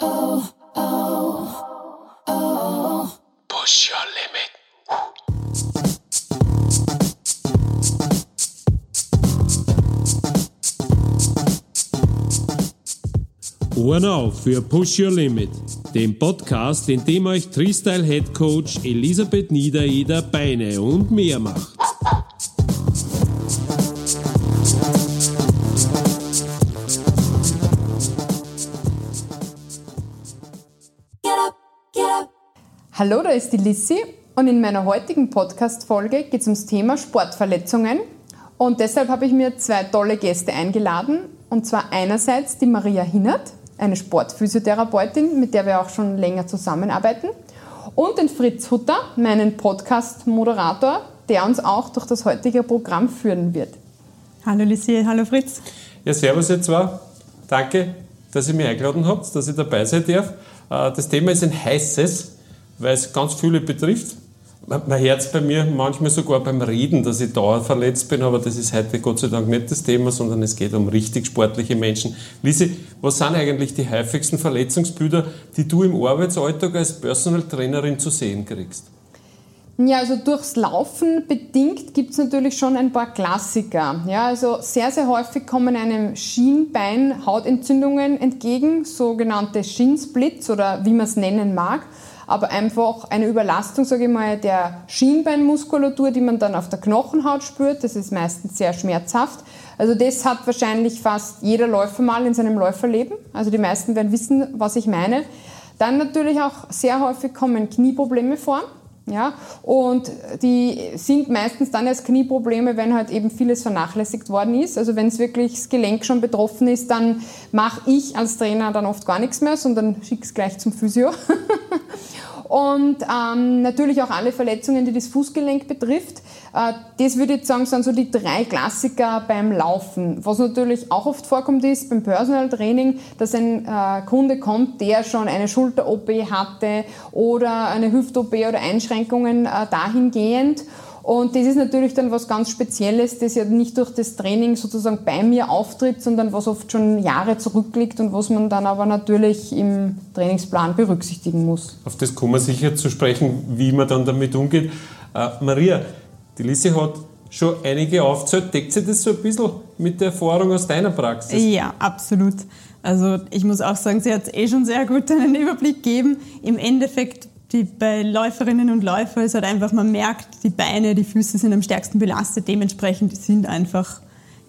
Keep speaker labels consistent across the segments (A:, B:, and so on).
A: oh, oh, oh. Push your limit.
B: Ohren auf für Push Your Limit, dem Podcast, in dem euch Freestyle Head Coach Elisabeth Niedereder Beine und mehr macht.
C: Hallo, da ist die Lissi und in meiner heutigen Podcast-Folge geht es ums Thema Sportverletzungen. Und deshalb habe ich mir zwei tolle Gäste eingeladen. Und zwar einerseits die Maria Hinnert, eine Sportphysiotherapeutin, mit der wir auch schon länger zusammenarbeiten. Und den Fritz Hutter, meinen Podcast-Moderator, der uns auch durch das heutige Programm führen wird.
D: Hallo Lissi, hallo Fritz.
B: Ja, servus ihr zwei. Danke, dass ihr mich eingeladen habt, dass ich dabei sein darf. Äh, Das Thema ist ein heißes, weil es ganz viele betrifft. Hört es bei mir manchmal sogar beim Reden, dass ich dauerverletzt bin, aber das ist heute Gott sei Dank nicht das Thema, sondern es geht um richtig sportliche Menschen. Lisi, was sind eigentlich die häufigsten Verletzungsbilder, die du im Arbeitsalltag als Personal Trainerin zu sehen kriegst?
C: Ja, also durchs Laufen bedingt gibt es natürlich schon ein paar Klassiker. Ja, also sehr, sehr häufig kommen einem Schienbein Hautentzündungen entgegen, sogenannte Schinsplits oder wie man es nennen mag. Aber einfach eine Überlastung, sage ich mal, der Schienbeinmuskulatur, die man dann auf der Knochenhaut spürt. Das ist meistens sehr schmerzhaft. Also das hat wahrscheinlich fast jeder Läufer mal in seinem Läuferleben. Also die meisten werden wissen, was ich meine. Dann natürlich auch sehr häufig kommen Knieprobleme vor. Ja, und die sind meistens dann erst Knieprobleme, wenn halt eben vieles vernachlässigt worden ist. Also wenn es wirklich das Gelenk schon betroffen ist, dann mache ich als Trainer dann oft gar nichts mehr, sondern schicke es gleich zum Physio. Und ähm, natürlich auch alle Verletzungen, die das Fußgelenk betrifft. Äh, das würde ich sagen, sind so die drei Klassiker beim Laufen. Was natürlich auch oft vorkommt, ist beim Personal Training, dass ein äh, Kunde kommt, der schon eine Schulter-OP hatte oder eine Hüft-OP oder Einschränkungen äh, dahingehend. Und das ist natürlich dann was ganz Spezielles, das ja nicht durch das Training sozusagen bei mir auftritt, sondern was oft schon Jahre zurückliegt und was man dann aber natürlich im Trainingsplan berücksichtigen muss.
B: Auf das kommen wir sicher zu sprechen, wie man dann damit umgeht. Äh, Maria, die Lisi hat schon einige aufgezählt. Deckt sich das so ein bisschen mit der Erfahrung aus deiner Praxis?
D: Ja, absolut. Also ich muss auch sagen, sie hat eh schon sehr gut einen Überblick gegeben. Im Endeffekt die, bei Läuferinnen und Läufern ist halt einfach, man merkt, die Beine, die Füße sind am stärksten belastet. Dementsprechend sind einfach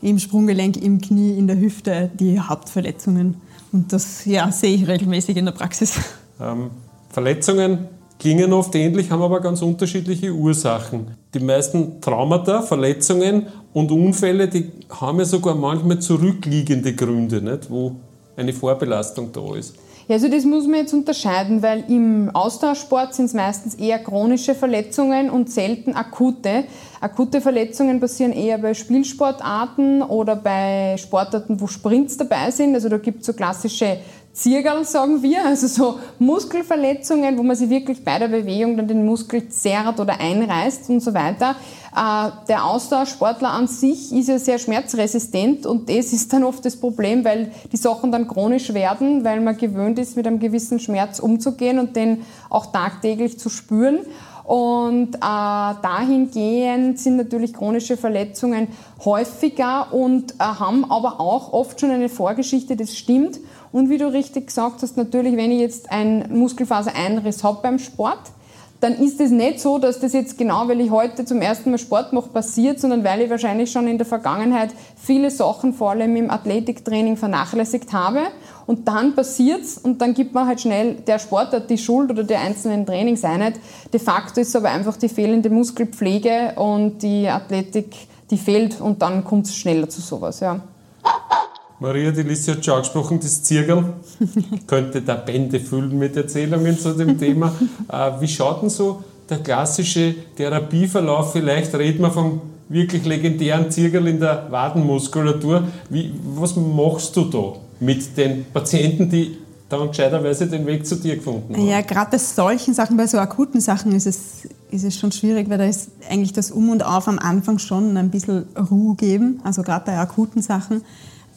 D: im Sprunggelenk, im Knie, in der Hüfte die Hauptverletzungen. Und das ja, sehe ich regelmäßig in der Praxis.
B: Ähm, Verletzungen klingen oft ähnlich, haben aber ganz unterschiedliche Ursachen. Die meisten Traumata, Verletzungen und Unfälle, die haben ja sogar manchmal zurückliegende Gründe, nicht? wo eine Vorbelastung da ist.
C: Ja, also das muss man jetzt unterscheiden, weil im Austauschsport sind es meistens eher chronische Verletzungen und selten akute. Akute Verletzungen passieren eher bei Spielsportarten oder bei Sportarten, wo Sprints dabei sind. Also da gibt es so klassische Ziergerl, sagen wir, also so Muskelverletzungen, wo man sich wirklich bei der Bewegung dann den Muskel zerrt oder einreißt und so weiter. Äh, der Austauschsportler an sich ist ja sehr schmerzresistent und das ist dann oft das Problem, weil die Sachen dann chronisch werden, weil man gewöhnt ist, mit einem gewissen Schmerz umzugehen und den auch tagtäglich zu spüren. Und äh, dahingehend sind natürlich chronische Verletzungen häufiger und äh, haben aber auch oft schon eine Vorgeschichte, das stimmt. Und wie du richtig gesagt hast, natürlich, wenn ich jetzt einen Muskelfasereinriss habe beim Sport, dann ist es nicht so, dass das jetzt genau, weil ich heute zum ersten Mal Sport mache, passiert, sondern weil ich wahrscheinlich schon in der Vergangenheit viele Sachen, vor allem im Athletiktraining, vernachlässigt habe. Und dann passiert's und dann gibt man halt schnell der Sportart die Schuld oder der einzelnen Trainingseinheit. De facto ist es aber einfach die fehlende Muskelpflege und die Athletik, die fehlt und dann kommt es schneller zu sowas, ja.
B: Maria, die Lisi hat schon angesprochen, das Zirkel könnte da Bände füllen mit Erzählungen zu dem Thema. Äh, wie schaut denn so der klassische Therapieverlauf? Vielleicht reden wir vom wirklich legendären Zirkel in der Wadenmuskulatur. Wie, was machst du da mit den Patienten, die dann gescheiterweise den Weg zu dir gefunden haben?
D: Ja, gerade bei solchen Sachen, bei so akuten Sachen ist es, ist es schon schwierig, weil da ist eigentlich das Um und Auf am Anfang schon ein bisschen Ruhe geben, also gerade bei akuten Sachen.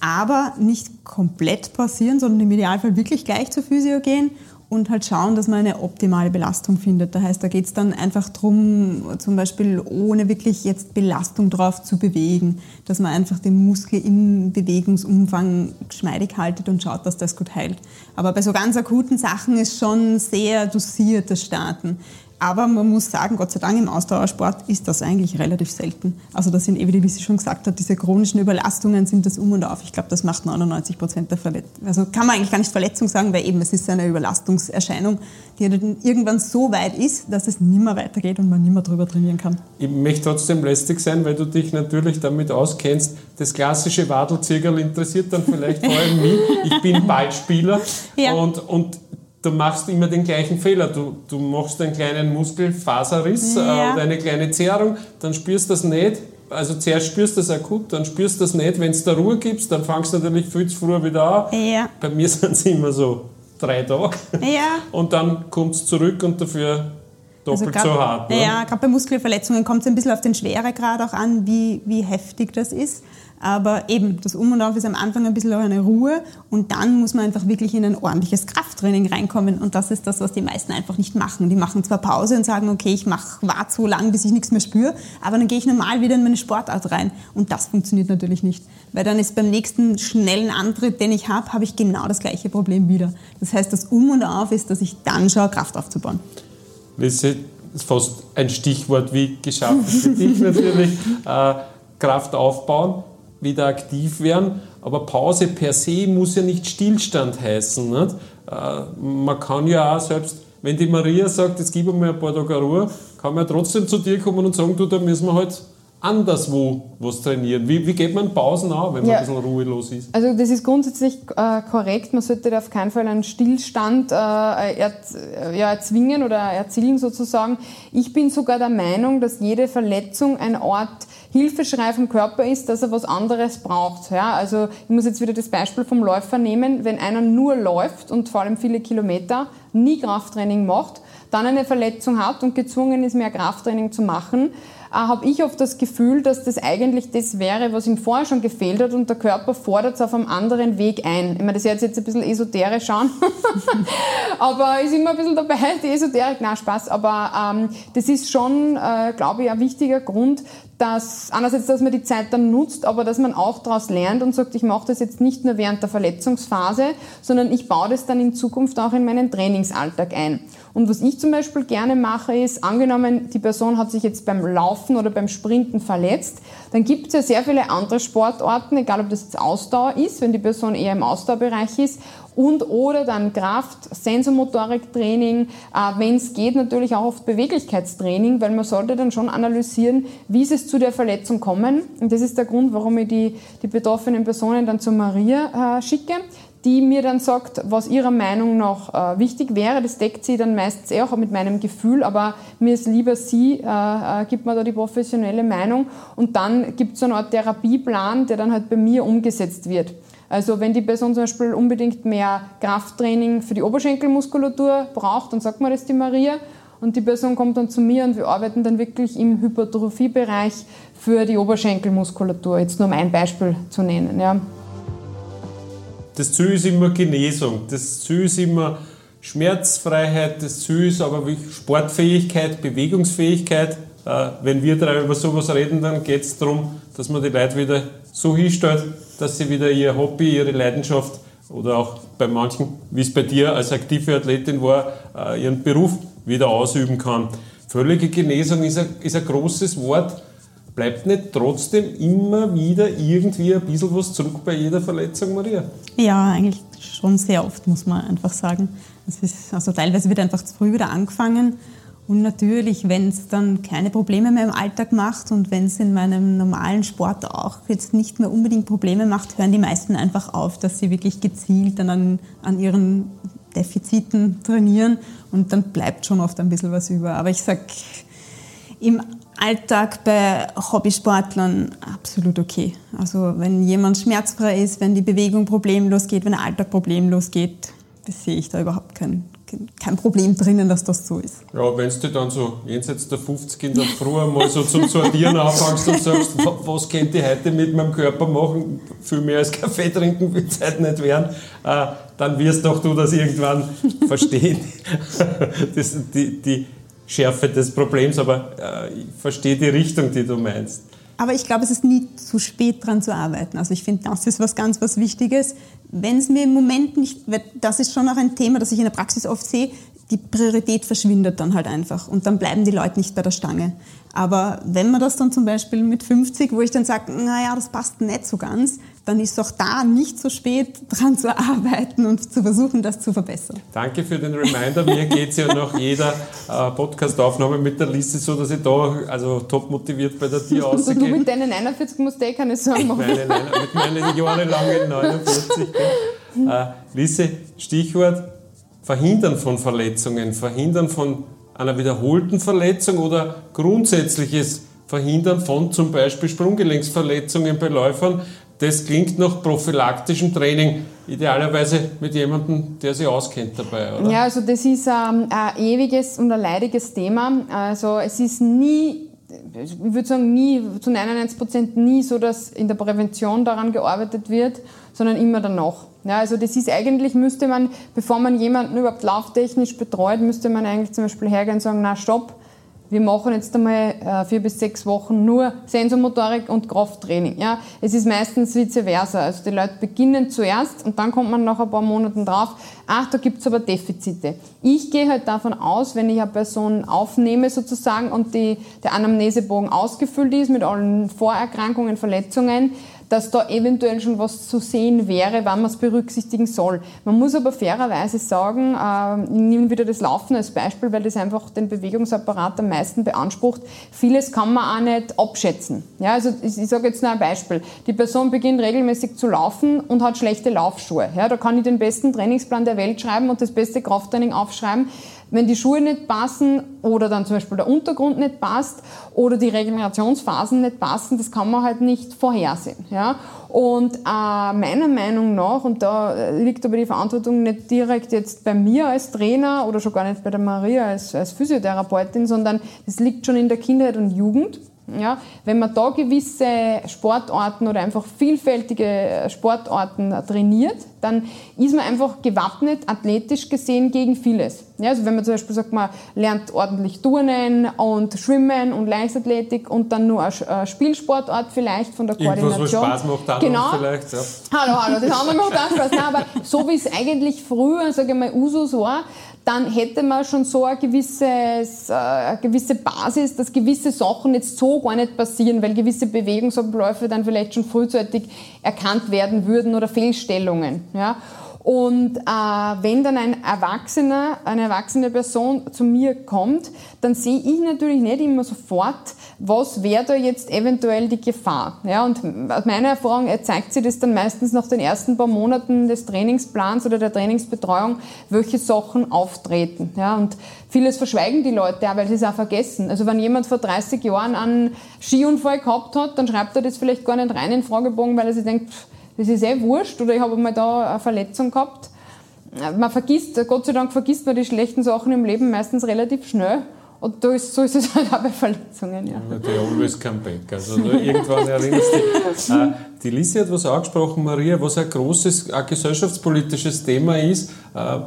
D: Aber nicht komplett pausieren, sondern im Idealfall wirklich gleich zur Physio gehen und halt schauen, dass man eine optimale Belastung findet. Das heißt, da geht es dann einfach darum, zum Beispiel ohne wirklich jetzt Belastung drauf zu bewegen, dass man einfach den Muskel im Bewegungsumfang geschmeidig haltet und schaut, dass das gut heilt. Aber bei so ganz akuten Sachen ist schon sehr dosiert das Starten. Aber man muss sagen, Gott sei Dank im Ausdauersport ist das eigentlich relativ selten. Also das sind eben, wie sie schon gesagt hat, diese chronischen Überlastungen sind das Um und Auf. Ich glaube, das macht 99 Prozent der Verletzungen. Also kann man eigentlich gar nicht Verletzung sagen, weil eben es ist eine Überlastungserscheinung, die dann irgendwann so weit ist, dass es nicht mehr weitergeht und man nicht mehr drüber trainieren kann.
B: Ich möchte trotzdem lästig sein, weil du dich natürlich damit auskennst. Das klassische Wadelzirkel interessiert dann vielleicht vor allem mich. Ich bin Ballspieler ja. und, und du machst immer den gleichen Fehler. Du, du machst einen kleinen Muskelfaserriss äh, ja. oder eine kleine Zerrung, dann spürst du das nicht. Also zuerst spürst du das akut, dann spürst du das nicht. Wenn es da Ruhe gibst, dann fangst du natürlich viel zu früh wieder an. Ja. Bei mir sind es immer so drei Tage. Ja. Und dann kommt es zurück und dafür doppelt also grad, so hart.
D: Ne? Ja, gerade bei Muskelverletzungen kommt es ein bisschen auf den Schweregrad auch an, wie, wie heftig das ist. Aber eben, das Um und Auf ist am Anfang ein bisschen auch eine Ruhe und dann muss man einfach wirklich in ein ordentliches Krafttraining reinkommen und das ist das, was die meisten einfach nicht machen. Die machen zwar Pause und sagen, okay, ich mache warte so lang, bis ich nichts mehr spüre, aber dann gehe ich normal wieder in meine Sportart rein und das funktioniert natürlich nicht, weil dann ist beim nächsten schnellen Antritt, den ich habe, habe ich genau das gleiche Problem wieder. Das heißt, das Um und Auf ist, dass ich dann schaue, Kraft aufzubauen.
B: Lise, ist fast ein Stichwort wie geschafft für dich natürlich. Äh, Kraft aufbauen wieder aktiv werden. Aber Pause per se muss ja nicht Stillstand heißen. Nicht? Äh, man kann ja auch selbst, wenn die Maria sagt, jetzt gib mir ein paar Tage Ruhe, kann man ja trotzdem zu dir kommen und sagen, du, da müssen wir halt anderswo was trainieren. Wie, wie geht man Pausen an, wenn man ja. ein bisschen ruhelos ist?
C: Also das ist grundsätzlich äh, korrekt. Man sollte auf keinen Fall einen Stillstand äh, er, ja, erzwingen oder erzielen sozusagen. Ich bin sogar der Meinung, dass jede Verletzung ein Ort Hilfeschrei vom Körper ist, dass er was anderes braucht. Ja, also ich muss jetzt wieder das Beispiel vom Läufer nehmen. Wenn einer nur läuft und vor allem viele Kilometer, nie Krafttraining macht, dann eine Verletzung hat und gezwungen ist, mehr Krafttraining zu machen, äh, habe ich oft das Gefühl, dass das eigentlich das wäre, was ihm vorher schon gefehlt hat und der Körper fordert es auf einem anderen Weg ein. Ich meine, das hört jetzt ein bisschen esoterisch an, aber ist immer ein bisschen dabei, die Esoterik, na Spaß, aber ähm, das ist schon, äh, glaube ich, ein wichtiger Grund, dass einerseits, dass man die Zeit dann nutzt, aber dass man auch daraus lernt und sagt, ich mache das jetzt nicht nur während der Verletzungsphase, sondern ich baue das dann in Zukunft auch in meinen Trainingsalltag ein. Und was ich zum Beispiel gerne mache, ist, angenommen, die Person hat sich jetzt beim Laufen oder beim Sprinten verletzt, dann gibt es ja sehr viele andere Sportarten, egal ob das jetzt Ausdauer ist, wenn die Person eher im Ausdauerbereich ist, und oder dann Kraft, Sensomotoriktraining, äh, wenn es geht natürlich auch oft Beweglichkeitstraining, weil man sollte dann schon analysieren, wie ist es zu der Verletzung kommen. Und das ist der Grund, warum ich die, die betroffenen Personen dann zu Maria äh, schicke die mir dann sagt, was ihrer Meinung nach äh, wichtig wäre. Das deckt sie dann meistens eh auch mit meinem Gefühl, aber mir ist lieber sie, äh, äh, gibt mir da die professionelle Meinung und dann gibt es so eine Art Therapieplan, der dann halt bei mir umgesetzt wird. Also wenn die Person zum Beispiel unbedingt mehr Krafttraining für die Oberschenkelmuskulatur braucht, dann sagt man das die Maria. Und die Person kommt dann zu mir und wir arbeiten dann wirklich im Hypertrophiebereich für die Oberschenkelmuskulatur. Jetzt nur um ein Beispiel zu nennen. Ja.
B: Das Ziel ist immer Genesung. Das Ziel ist immer Schmerzfreiheit. Das Ziel ist aber Sportfähigkeit, Bewegungsfähigkeit. Äh, wenn wir drei über sowas reden, dann geht es darum, dass man die Leute wieder so hinstellt, dass sie wieder ihr Hobby, ihre Leidenschaft oder auch bei manchen, wie es bei dir als aktive Athletin war, äh, ihren Beruf wieder ausüben kann. Völlige Genesung ist ein, ist ein großes Wort. Bleibt nicht trotzdem immer wieder irgendwie ein bisschen was zurück bei jeder Verletzung, Maria?
D: Ja, eigentlich schon sehr oft, muss man einfach sagen. Ist, also teilweise wird einfach zu früh wieder angefangen und natürlich, wenn es dann keine Probleme mehr im Alltag macht und wenn es in meinem normalen Sport auch jetzt nicht mehr unbedingt Probleme macht, hören die meisten einfach auf, dass sie wirklich gezielt dann an, an ihren Defiziten trainieren und dann bleibt schon oft ein bisschen was über. Aber ich sage, im Alltag bei Hobbysportlern absolut okay. Also wenn jemand schmerzfrei ist, wenn die Bewegung problemlos geht, wenn der Alltag problemlos geht, sehe ich da überhaupt kein, kein Problem drinnen, dass das so ist.
B: Ja, wenn du dann so jenseits der 50 in der Früh mal so zum Sortieren anfängst und sagst, was könnte ich heute mit meinem Körper machen, viel mehr als Kaffee trinken wird es heute nicht werden, äh, dann wirst doch du das irgendwann verstehen, das, die, die Schärfe des Problems, aber äh, ich verstehe die Richtung, die du meinst.
D: Aber ich glaube, es ist nie zu spät dran zu arbeiten. Also ich finde, das ist was ganz was Wichtiges. Wenn es mir im Moment nicht, das ist schon auch ein Thema, das ich in der Praxis oft sehe, die Priorität verschwindet dann halt einfach und dann bleiben die Leute nicht bei der Stange. Aber wenn man das dann zum Beispiel mit 50, wo ich dann sage, naja, das passt nicht so ganz, dann ist auch da nicht so spät dran zu arbeiten und zu versuchen, das zu verbessern.
B: Danke für den Reminder. Mir geht es ja nach jeder äh, Podcast-Aufnahme mit der Liste so, dass ich da also top motiviert bei der Tier ausgehe.
C: Und du mit deinen 49 musst eh keine Sorgen machen.
B: Mit meinen, mit meinen jahrelangen 49. Äh, Lise, Stichwort Verhindern von Verletzungen, Verhindern von einer wiederholten Verletzung oder grundsätzliches Verhindern von zum Beispiel Sprunggelenksverletzungen bei Läufern. Das klingt nach prophylaktischem Training, idealerweise mit jemandem, der sich auskennt dabei, oder?
C: Ja, also das ist ähm, ein ewiges und ein leidiges Thema. Also es ist nie ich würde sagen, nie, zu 99 Prozent nie so, dass in der Prävention daran gearbeitet wird, sondern immer danach. Ja, also das ist eigentlich, müsste man, bevor man jemanden überhaupt lauftechnisch betreut, müsste man eigentlich zum Beispiel hergehen und sagen, na stopp, wir machen jetzt einmal äh, vier bis sechs Wochen nur Sensormotorik und Krafttraining. Ja, es ist meistens vice versa. Also die Leute beginnen zuerst und dann kommt man nach ein paar Monaten drauf, ach, da gibt es aber Defizite. Ich gehe halt davon aus, wenn ich eine Person aufnehme sozusagen und die, der Anamnesebogen ausgefüllt ist mit allen Vorerkrankungen, Verletzungen, dass da eventuell schon was zu sehen wäre, wann man es berücksichtigen soll. Man muss aber fairerweise sagen, äh, ich nehme wieder das Laufen als Beispiel, weil das einfach den Bewegungsapparat am meisten beansprucht. Vieles kann man auch nicht abschätzen. Ja, also ich, ich sage jetzt nur ein Beispiel. Die Person beginnt regelmäßig zu laufen und hat schlechte Laufschuhe. Ja, da kann ich den besten Trainingsplan der Welt schreiben und das beste Krafttraining aufschreiben. Wenn die Schuhe nicht passen oder dann zum Beispiel der Untergrund nicht passt oder die Regenerationsphasen nicht passen, das kann man halt nicht vorhersehen. Ja? Und äh, meiner Meinung nach, und da äh, liegt aber die Verantwortung nicht direkt jetzt bei mir als Trainer oder schon gar nicht bei der Maria als, als Physiotherapeutin, sondern das liegt schon in der Kindheit und Jugend. Ja, wenn man da gewisse Sportarten oder einfach vielfältige Sportarten trainiert, dann ist man einfach gewappnet, athletisch gesehen, gegen vieles. Ja, also wenn man zum Beispiel sagt, man lernt ordentlich Turnen und Schwimmen und Leichtathletik und dann nur eine Spielsportart vielleicht von der Koordination.
B: Irgendwas, was Spaß macht, dann
C: genau.
B: vielleicht. Ja.
C: Hallo, hallo, das andere macht auch Spaß. Nein, aber so wie es eigentlich früher, sage ich mal, Usus war, dann hätte man schon so eine, gewisses, äh, eine gewisse Basis, dass gewisse Sachen jetzt so gar nicht passieren, weil gewisse Bewegungsabläufe dann vielleicht schon frühzeitig erkannt werden würden oder Fehlstellungen. Ja? Und äh, wenn dann ein Erwachsener, eine erwachsene Person zu mir kommt, dann sehe ich natürlich nicht immer sofort, was wäre da jetzt eventuell die Gefahr. Ja, und aus meiner Erfahrung zeigt sich das dann meistens nach den ersten paar Monaten des Trainingsplans oder der Trainingsbetreuung, welche Sachen auftreten. Ja, und vieles verschweigen die Leute auch, weil sie es auch vergessen. Also wenn jemand vor 30 Jahren einen Skiunfall gehabt hat, dann schreibt er das vielleicht gar nicht rein in den Fragebogen, weil er sich denkt, pff, das ist eh wurscht oder ich habe mal da eine Verletzung gehabt. Man vergisst, Gott sei Dank vergisst man die schlechten Sachen im Leben meistens relativ schnell. Und da ist, so ist es halt auch bei Verletzungen. Ja.
B: Die always come back. Also irgendwann erinnerst du dich. Äh, die Lise hat was angesprochen, Maria, was ein großes ein gesellschaftspolitisches Thema ist. Äh,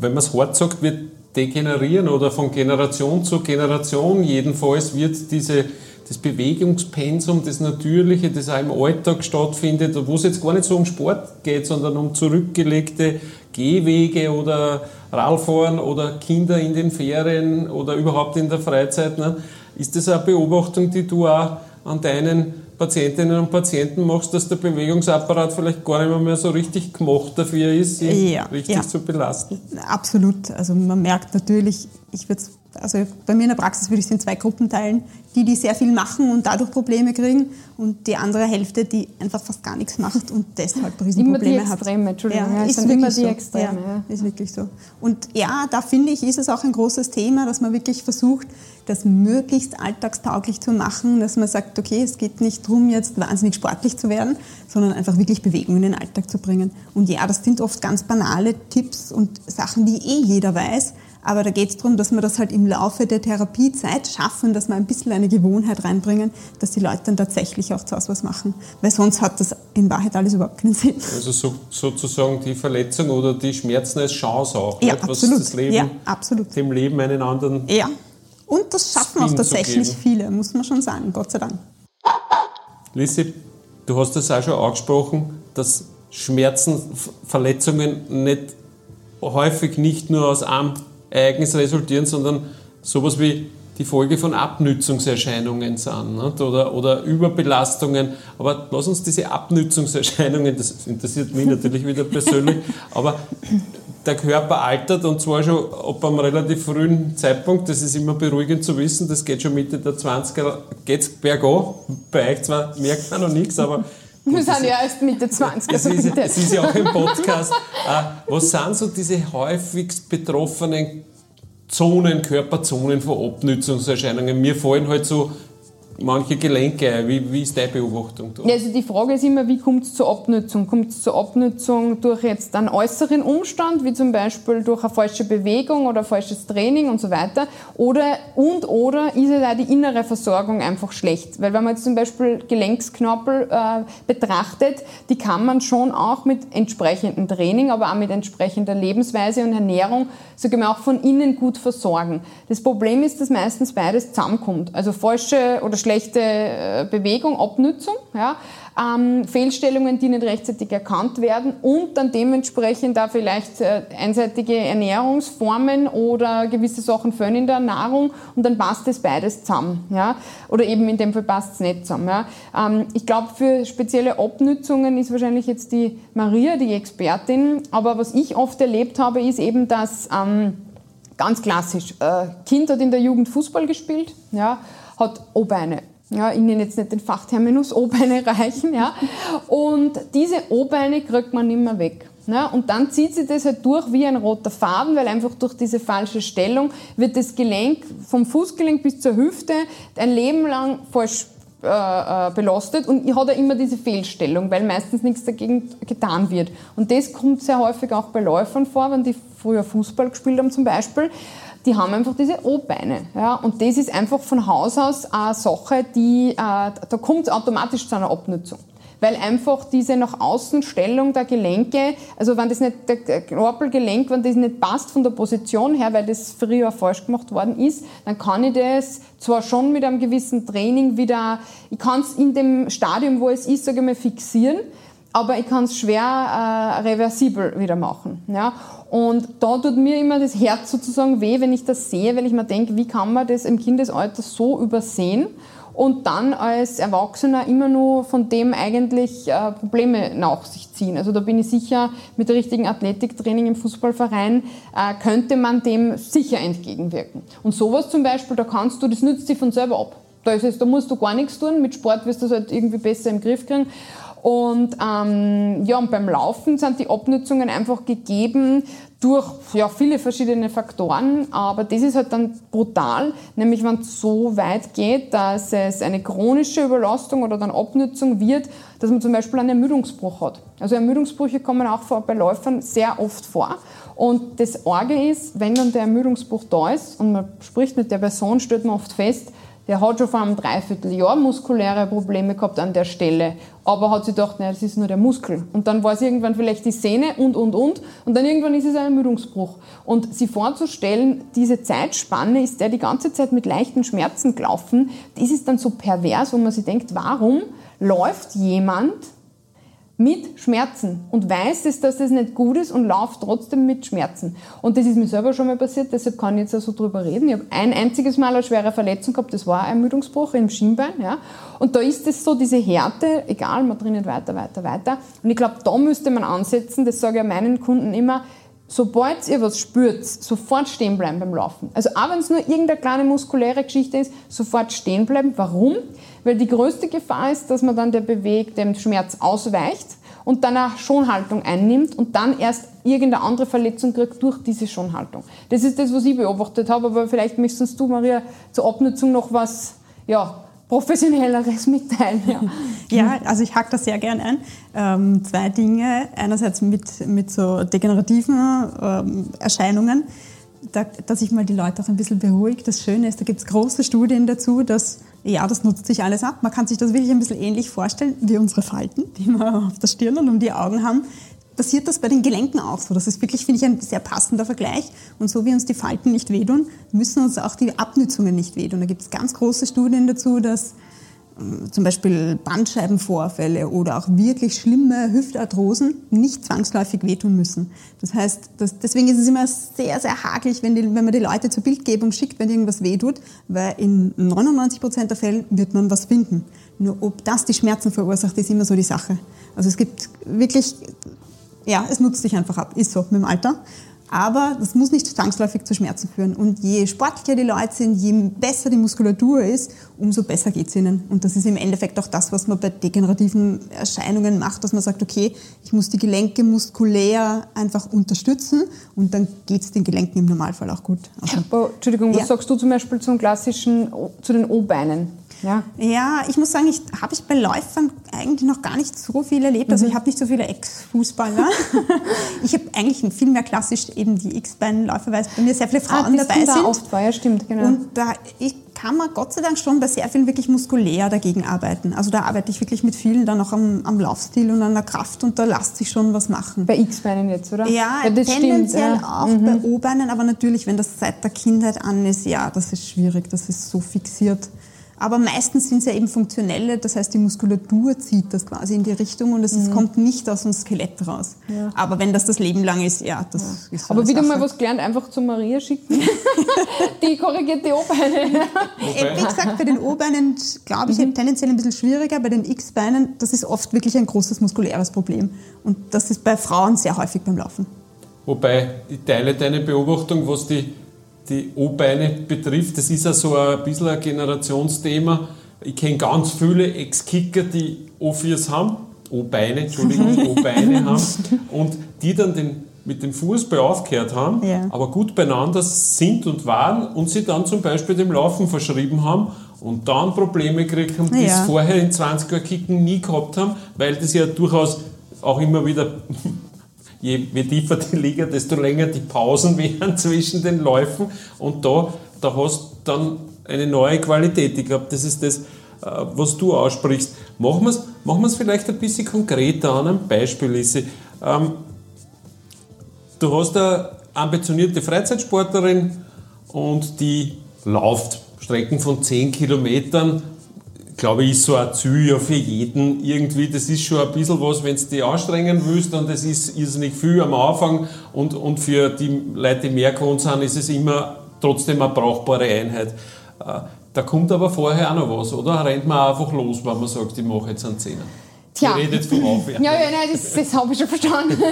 B: wenn man es hart sagt, wird degenerieren oder von Generation zu Generation jedenfalls wird diese das Bewegungspensum, das Natürliche, das auch im Alltag stattfindet, wo es jetzt gar nicht so um Sport geht, sondern um zurückgelegte Gehwege oder Radfahren oder Kinder in den Ferien oder überhaupt in der Freizeit. Ne? Ist das eine Beobachtung, die du auch an deinen Patientinnen und Patienten machst, dass der Bewegungsapparat vielleicht gar nicht mehr so richtig gemacht dafür ist, sich ja, richtig ja. zu belasten?
D: Absolut. Also man merkt natürlich, ich würde es also bei mir in der Praxis würde ich es in zwei Gruppen teilen. Die, die sehr viel machen und dadurch Probleme kriegen und die andere Hälfte, die einfach fast gar nichts macht und deshalb Riesenprobleme
C: immer die Extreme,
D: hat.
C: Entschuldigung.
D: Ja, ist
C: immer die
D: so.
C: Extreme,
D: Ja, ist wirklich so. Und ja, da finde ich, ist es auch ein großes Thema, dass man wirklich versucht, das möglichst alltagstauglich zu machen, dass man sagt, okay, es geht nicht darum, jetzt wahnsinnig sportlich zu werden, sondern einfach wirklich Bewegung in den Alltag zu bringen. Und ja, das sind oft ganz banale Tipps und Sachen, die eh jeder weiß, aber da geht es darum, dass wir das halt im Laufe der Therapiezeit schaffen, dass wir ein bisschen eine Gewohnheit reinbringen, dass die Leute dann tatsächlich auch zu Hause was machen. Weil sonst hat das in Wahrheit alles überhaupt keinen Sinn.
B: Also so, sozusagen die Verletzung oder die Schmerzen als Chance auch,
D: Ja,
B: nicht? was
D: absolut.
B: das Leben,
D: Ja, absolut.
B: dem Leben einen anderen
D: Ja. Und das schaffen auch
B: Spin zu
D: tatsächlich viele, muss man schon sagen, Gott sei Dank.
B: Lissi, du hast das auch schon angesprochen, dass Schmerzen, Verletzungen nicht häufig nicht nur aus einem Ereignis resultieren, sondern sowas wie die Folge von Abnützungserscheinungen sind nicht? Oder, oder Überbelastungen. Aber lass uns diese Abnützungserscheinungen, das interessiert mich natürlich wieder persönlich, aber der Körper altert und zwar schon ab einem relativ frühen Zeitpunkt. Das ist immer beruhigend zu wissen. Das geht schon Mitte der 20er, geht es bergab. Bei euch zwar merkt man noch nichts, aber
C: Wir sind ja erst Mitte 20,
B: es
C: also
B: ist, es ist ja auch ein Podcast. Äh, was sind so diese häufigst betroffenen Zonen, Körperzonen von Abnützungserscheinungen? Mir fallen halt so manche Gelenke. Wie, wie ist deine Beobachtung da?
C: Also die Frage ist immer, wie kommt es zur Abnutzung? Kommt es zur Abnutzung durch jetzt einen äußeren Umstand, wie zum Beispiel durch eine falsche Bewegung oder falsches Training und so weiter? Oder, und oder ist es auch die innere Versorgung einfach schlecht? Weil wenn man jetzt zum Beispiel Gelenksknorpel äh, betrachtet, die kann man schon auch mit entsprechendem Training, aber auch mit entsprechender Lebensweise und Ernährung, mal, auch von innen gut versorgen. Das Problem ist, dass meistens beides zusammenkommt. Also falsche oder schlechte äh, Bewegung, Abnutzung, ja, ähm, Fehlstellungen, die nicht rechtzeitig erkannt werden und dann dementsprechend da vielleicht äh, einseitige Ernährungsformen oder gewisse Sachen fehlen in der Nahrung und dann passt das beides zusammen. Ja? Oder eben in dem Fall passt es nicht zusammen. Ja? Ähm, ich glaube, für spezielle Abnützungen ist wahrscheinlich jetzt die Maria die Expertin, aber was ich oft erlebt habe, ist eben, dass ähm, ganz klassisch, äh, Kind hat in der Jugend Fußball gespielt, ja, hat O-Beine. Ja, ich nenne jetzt nicht den Fachterminus O-Beine reichen. Ja. Und diese O-Beine kriegt man nicht mehr weg. Ja, und dann zieht sich das halt durch wie ein roter Faden, weil einfach durch diese falsche Stellung wird das Gelenk vom Fußgelenk bis zur Hüfte ein Leben lang falsch äh, äh, belastet und hat er immer diese Fehlstellung, weil meistens nichts dagegen getan wird. Und das kommt sehr häufig auch bei Läufern vor, wenn die früher Fußball gespielt haben zum Beispiel. Die haben einfach diese O-Beine. Ja? Und das ist einfach von Haus aus eine Sache, die, äh, da kommt es automatisch zu einer Abnutzung. Weil einfach diese nach außen Stellung der Gelenke, also wenn das nicht, der Knorpelgelenk, wenn das nicht passt von der Position her, weil das früher falsch gemacht worden ist, dann kann ich das zwar schon mit einem gewissen Training wieder, ich kann es in dem Stadium, wo es ist, sage ich mal, fixieren, aber ich kann es schwer äh, reversibel wieder machen. Ja? Und da tut mir immer das Herz sozusagen weh, wenn ich das sehe, weil ich mir denke, wie kann man das im Kindesalter so übersehen und dann als Erwachsener immer nur von dem eigentlich äh, Probleme nach sich ziehen. Also da bin ich sicher, mit der richtigen Athletiktraining im Fußballverein äh, könnte man dem sicher entgegenwirken. Und sowas zum Beispiel, da kannst du, das nützt sich von selber ab. Da, ist es, da musst du gar nichts tun, mit Sport wirst du das halt irgendwie besser im Griff kriegen. Und, ähm, ja, und beim Laufen sind die Abnutzungen einfach gegeben durch ja, viele verschiedene Faktoren, aber das ist halt dann brutal, nämlich wenn es so weit geht, dass es eine chronische Überlastung oder dann Abnutzung wird, dass man zum Beispiel einen Ermüdungsbruch hat. Also Ermüdungsbrüche kommen auch vor, bei Läufern sehr oft vor. Und das Orge ist, wenn dann der Ermüdungsbruch da ist und man spricht mit der Person, stellt man oft fest, der hat schon vor einem Dreivierteljahr muskuläre Probleme gehabt an der Stelle, aber hat sich gedacht, nein, das ist nur der Muskel. Und dann war es irgendwann vielleicht die Sehne und, und, und. Und dann irgendwann ist es ein Ermüdungsbruch. Und sich vorzustellen, diese Zeitspanne ist der die ganze Zeit mit leichten Schmerzen gelaufen, das ist dann so pervers, wo man sich denkt, warum läuft jemand mit Schmerzen und weiß es, dass das nicht gut ist und läuft trotzdem mit Schmerzen. Und das ist mir selber schon mal passiert, deshalb kann ich jetzt auch so drüber reden. Ich habe ein einziges Mal eine schwere Verletzung gehabt, das war ein Ermüdungsbruch im Schienbein. Ja. Und da ist es so, diese Härte, egal, man trainiert weiter, weiter, weiter. Und ich glaube, da müsste man ansetzen, das sage ich meinen Kunden immer, sobald ihr was spürt, sofort stehen bleiben beim Laufen. Also auch wenn es nur irgendeine kleine muskuläre Geschichte ist, sofort stehen bleiben. Warum? Weil die größte Gefahr ist, dass man dann der Beweg dem Schmerz ausweicht und dann eine Schonhaltung einnimmt und dann erst irgendeine andere Verletzung kriegt durch diese Schonhaltung. Das ist das, was ich beobachtet habe, aber vielleicht möchtest du, Maria, zur Abnutzung noch was ja, professionelleres mitteilen. Ja,
D: ja also ich hake da sehr gern ein. Ähm, zwei Dinge. Einerseits mit, mit so degenerativen ähm, Erscheinungen, da, dass ich mal die Leute auch ein bisschen beruhigt. Das Schöne ist, da gibt es große Studien dazu, dass ja, das nutzt sich alles ab. Man kann sich das wirklich ein bisschen ähnlich vorstellen wie unsere Falten, die wir auf der Stirn und um die Augen haben passiert das bei den Gelenken auch so. Das ist wirklich, finde ich, ein sehr passender Vergleich. Und so wie uns die Falten nicht wehtun, müssen uns auch die Abnützungen nicht wehtun. Da gibt es ganz große Studien dazu, dass äh, zum Beispiel Bandscheibenvorfälle oder auch wirklich schlimme Hüftarthrosen nicht zwangsläufig wehtun müssen. Das heißt, das, deswegen ist es immer sehr, sehr hakelig, wenn, die, wenn man die Leute zur Bildgebung schickt, wenn irgendwas wehtut, weil in 99 Prozent der Fälle wird man was finden. Nur ob das die Schmerzen verursacht, ist immer so die Sache. Also es gibt wirklich ja, es nutzt sich einfach ab, ist so mit dem Alter. Aber das muss nicht zwangsläufig zu Schmerzen führen. Und je sportlicher die Leute sind, je besser die Muskulatur ist, umso besser geht es ihnen. Und das ist im Endeffekt auch das, was man bei degenerativen Erscheinungen macht, dass man sagt, okay, ich muss die Gelenke muskulär einfach unterstützen und dann geht es den Gelenken im Normalfall auch gut.
C: Also, Entschuldigung, was ja. sagst du zum Beispiel zum klassischen, zu den O-Beinen?
D: Ja. ja, ich muss sagen, ich habe ich bei Läufern eigentlich noch gar nicht so viel erlebt. Also mhm. ich habe nicht so viele Ex-Fußballer. ich habe eigentlich viel mehr klassisch eben die X-Bein-Läufer, weil bei mir sehr viele Frauen ah, dabei sind.
C: Oft war, ja, stimmt, genau.
D: Und da ich, kann man Gott sei Dank schon bei sehr vielen wirklich muskulär dagegen arbeiten. Also da arbeite ich wirklich mit vielen dann auch am, am Laufstil und an der Kraft und da lässt sich schon was machen.
C: Bei X-Beinen jetzt, oder?
D: Ja, ja tendenziell stimmt, ja. auch mhm. bei O-Beinen, aber natürlich, wenn das seit der Kindheit an ist, ja, das ist schwierig, das ist so fixiert. Aber meistens sind es ja eben funktionelle, das heißt, die Muskulatur zieht das quasi in die Richtung und es mhm. kommt nicht aus dem Skelett raus. Ja. Aber wenn das das Leben lang ist, ja, das ja. ist
C: so Aber wieder Sache. mal was gelernt, einfach zu Maria schicken. die korrigiert die O-Beine.
D: Okay. Wie gesagt, bei den O-Beinen glaube ich mhm. tendenziell ein bisschen schwieriger. Bei den X-Beinen, das ist oft wirklich ein großes muskuläres Problem. Und das ist bei Frauen sehr häufig beim Laufen.
B: Wobei, ich teile deine Beobachtung, was die die O-Beine betrifft. Das ist ja so ein bisschen ein Generationsthema. Ich kenne ganz viele Ex-Kicker, die O-Viers haben, O-Beine, Entschuldigung, O-Beine haben und die dann den, mit dem Fußball aufgehört haben, ja. aber gut beieinander sind und waren und sie dann zum Beispiel dem Laufen verschrieben haben und dann Probleme gekriegt haben, die ja. es vorher in 20er Kicken nie gehabt haben, weil das ja durchaus auch immer wieder je, je tiefer die Liga, desto länger die Pausen wären zwischen den Läufen. Und da, da hast du dann eine neue Qualität. Ich glaube, das ist das, äh, was du aussprichst. Machen wir es machen vielleicht ein bisschen konkreter an einem Beispiel, Lisi. Ähm, du hast eine ambitionierte Freizeitsportlerin und die läuft Strecken von 10 Kilometern glaube ich, ist so ein Ziel ja für jeden irgendwie. Das ist schon ein bisschen was, wenn du dich anstrengen willst und das ist irrsinnig viel am Anfang und, und für die Leute, die mehr gewohnt sind, ist es immer trotzdem eine brauchbare Einheit. Äh, da kommt aber vorher auch noch was, oder? Rennt man einfach los, wenn man sagt, ich mache jetzt einen Zehner.
C: Tja. Ich rede jetzt vom Aufwärmen. Ja, ja, nein, das, das habe ich schon verstanden.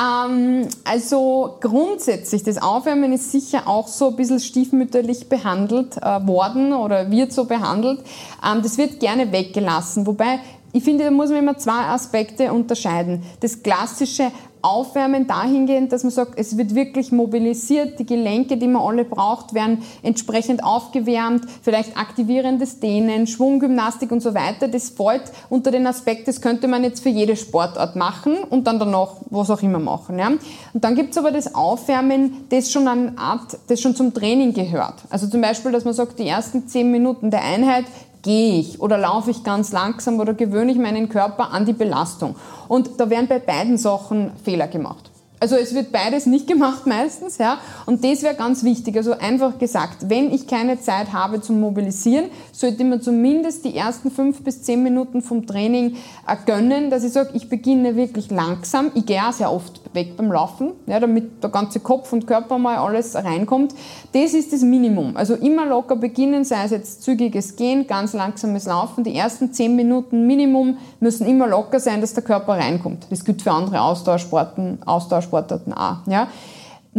C: ähm, also grundsätzlich, das Aufwärmen ist sicher auch so ein bisschen stiefmütterlich behandelt äh, worden oder wird so behandelt. Ähm, das wird gerne weggelassen. Wobei ich finde, da muss man immer zwei Aspekte unterscheiden. Das klassische Aufwärmen dahingehend, dass man sagt, es wird wirklich mobilisiert, die Gelenke, die man alle braucht, werden entsprechend aufgewärmt, vielleicht aktivierendes Dehnen, Schwunggymnastik und so weiter. Das fällt unter den Aspekt, das könnte man jetzt für jede Sportart machen und dann danach was auch immer machen. Ja. Und dann gibt es aber das Aufwärmen, das schon eine Art, das schon zum Training gehört. Also zum Beispiel, dass man sagt, die ersten zehn Minuten der Einheit gehe ich oder laufe ich ganz langsam oder gewöhne ich meinen Körper an die Belastung. Und da werden bei beiden Sachen Fehler gemacht. Also es wird beides nicht gemacht meistens, ja. Und das wäre ganz wichtig. Also einfach gesagt, wenn ich keine Zeit habe zum Mobilisieren, sollte man zumindest die ersten fünf bis zehn Minuten vom Training äh, gönnen, dass ich sage, ich beginne wirklich langsam. Ich gehe auch sehr oft weg beim Laufen, ja, damit der ganze Kopf und Körper mal alles reinkommt. Das ist das Minimum. Also immer locker beginnen, sei es jetzt zügiges Gehen, ganz langsames Laufen. Die ersten zehn Minuten Minimum müssen immer locker sein, dass der Körper reinkommt. Das gilt für andere Ausdauersporten, Ausdauersportarten auch. Ja.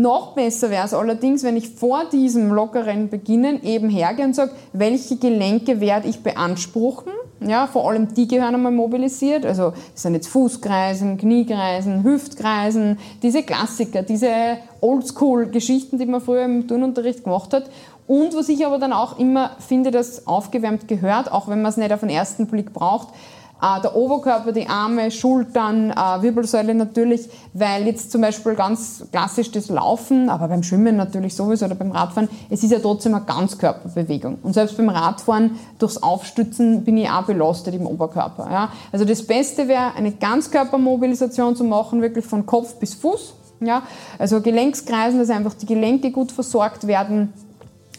C: Noch besser wäre es allerdings, wenn ich vor diesem lockeren Beginnen eben hergehe und sage, welche Gelenke werde ich beanspruchen. Ja, vor allem die gehören einmal mobilisiert. Also das sind jetzt Fußkreisen, Kniekreisen, Hüftkreisen, diese Klassiker, diese Oldschool-Geschichten, die man früher im Turnunterricht gemacht hat. Und was ich aber dann auch immer finde, dass aufgewärmt gehört, auch wenn man es nicht auf den ersten Blick braucht, der Oberkörper, die Arme, Schultern, äh, Wirbelsäule natürlich, weil jetzt zum Beispiel ganz klassisch das Laufen, aber beim Schwimmen natürlich sowieso oder beim Radfahren, es ist ja trotzdem eine Ganzkörperbewegung. Und selbst beim Radfahren durchs Aufstützen bin ich auch belastet im Oberkörper. Ja? Also das Beste wäre, eine Ganzkörpermobilisation zu machen, wirklich von Kopf bis Fuß. Ja? Also Gelenkskreisen, dass einfach die Gelenke gut versorgt werden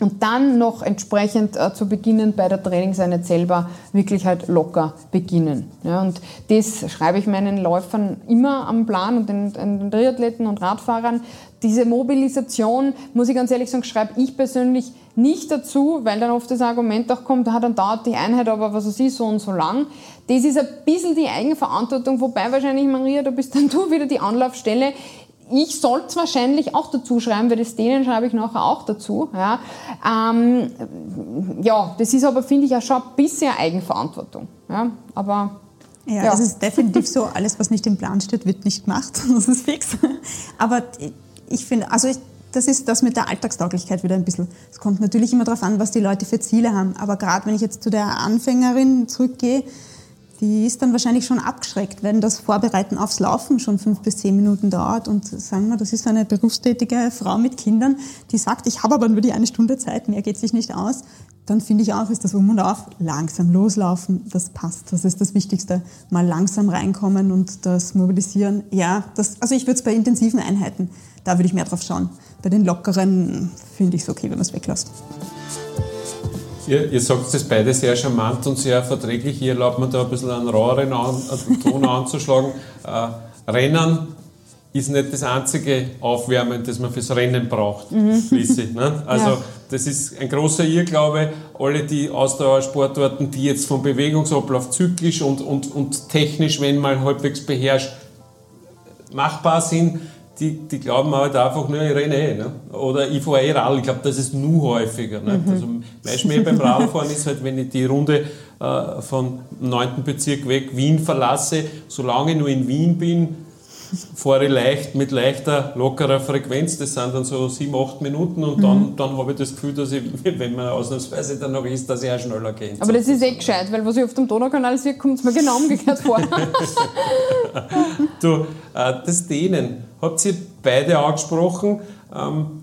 C: und dann noch entsprechend äh, zu beginnen bei der Trainingseinheit selber wirklich halt locker beginnen. Ja, und das schreibe ich meinen Läufern immer am Plan und den, den Triathleten und Radfahrern. Diese Mobilisation, muss ich ganz ehrlich sagen, schreibe ich persönlich nicht dazu, weil dann oft das Argument auch kommt, ah, dann dauert die Einheit aber, was weiß ich, so und so lang. Das ist ein bisschen die Eigenverantwortung, wobei wahrscheinlich, Maria, du bist dann du wieder die Anlaufstelle ich sollte es wahrscheinlich auch dazu schreiben, weil das denen schreibe ich nachher auch dazu. Ja, ähm, ja das ist aber, finde ich, auch schon ein bisschen Eigenverantwortung. Ja, aber
D: ja, ja, es ist definitiv so, alles, was nicht im Plan steht, wird nicht gemacht. Das ist fix. Aber ich finde, also ich, das ist das mit der Alltagstauglichkeit wieder ein bisschen. Es kommt natürlich immer darauf an, was die Leute für Ziele haben. Aber gerade wenn ich jetzt zu der Anfängerin zurückgehe, die ist dann wahrscheinlich schon abgeschreckt, wenn das Vorbereiten aufs Laufen schon fünf bis zehn Minuten dauert. Und sagen wir, das ist eine berufstätige Frau mit Kindern, die sagt, ich habe aber nur die eine Stunde Zeit, mehr geht sich nicht aus. Dann finde ich auch, ist das Um und Auf langsam loslaufen, das passt. Das ist das Wichtigste. Mal langsam reinkommen und das Mobilisieren. Ja, das, also ich würde es bei intensiven Einheiten, da würde ich mehr drauf schauen. Bei den lockeren finde ich es okay, wenn man es weglässt.
B: Ihr, ihr sagt es beide sehr charmant und sehr verträglich. Hier erlaubt man da ein bisschen einen raueren an, Ton anzuschlagen. Äh, Rennen ist nicht das einzige Aufwärmen, das man fürs Rennen braucht, mhm. Ne? Also ja. das ist ein großer Irrglaube. Alle die Ausdauersportarten, die jetzt vom Bewegungsablauf zyklisch und, und, und technisch, wenn mal halbwegs beherrscht, machbar sind, die, die glauben halt einfach nur, ich renne eh. Ne? Oder ich fahre eh Radl. Ich glaube, das ist nur häufiger. Ne? Mhm. Also mein Schmäh beim Radfahren ist halt, wenn ich die Runde äh, vom 9. Bezirk weg Wien verlasse, solange ich nur in Wien bin, fahre ich leicht mit leichter, lockerer Frequenz. Das sind dann so sieben, acht Minuten und dann, mhm. dann habe ich das Gefühl, dass ich, wenn man ausnahmsweise dann noch ist, dass ich auch schneller gehe.
C: Aber das ist eh gescheit, weil was ich auf dem Donaukanal sehe, kommt es mir genau umgekehrt vor.
B: du, äh, das Dehnen, habt ihr beide angesprochen. Ähm,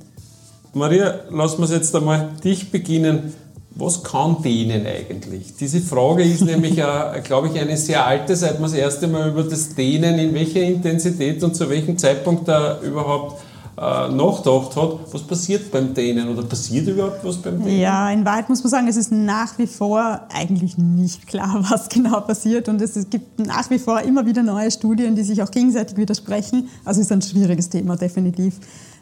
B: Maria, lass uns jetzt einmal dich beginnen was kann denen eigentlich? Diese Frage ist nämlich, äh, glaube ich, eine sehr alte, seit man das erste Mal über das Dehnen, in welcher Intensität und zu welchem Zeitpunkt da überhaupt äh, nachgedacht hat. Was passiert beim Dehnen oder passiert überhaupt was beim Dehnen?
D: Ja, in Wahrheit muss man sagen, es ist nach wie vor eigentlich nicht klar, was genau passiert und es gibt nach wie vor immer wieder neue Studien, die sich auch gegenseitig widersprechen. Also es ist ein schwieriges Thema, definitiv.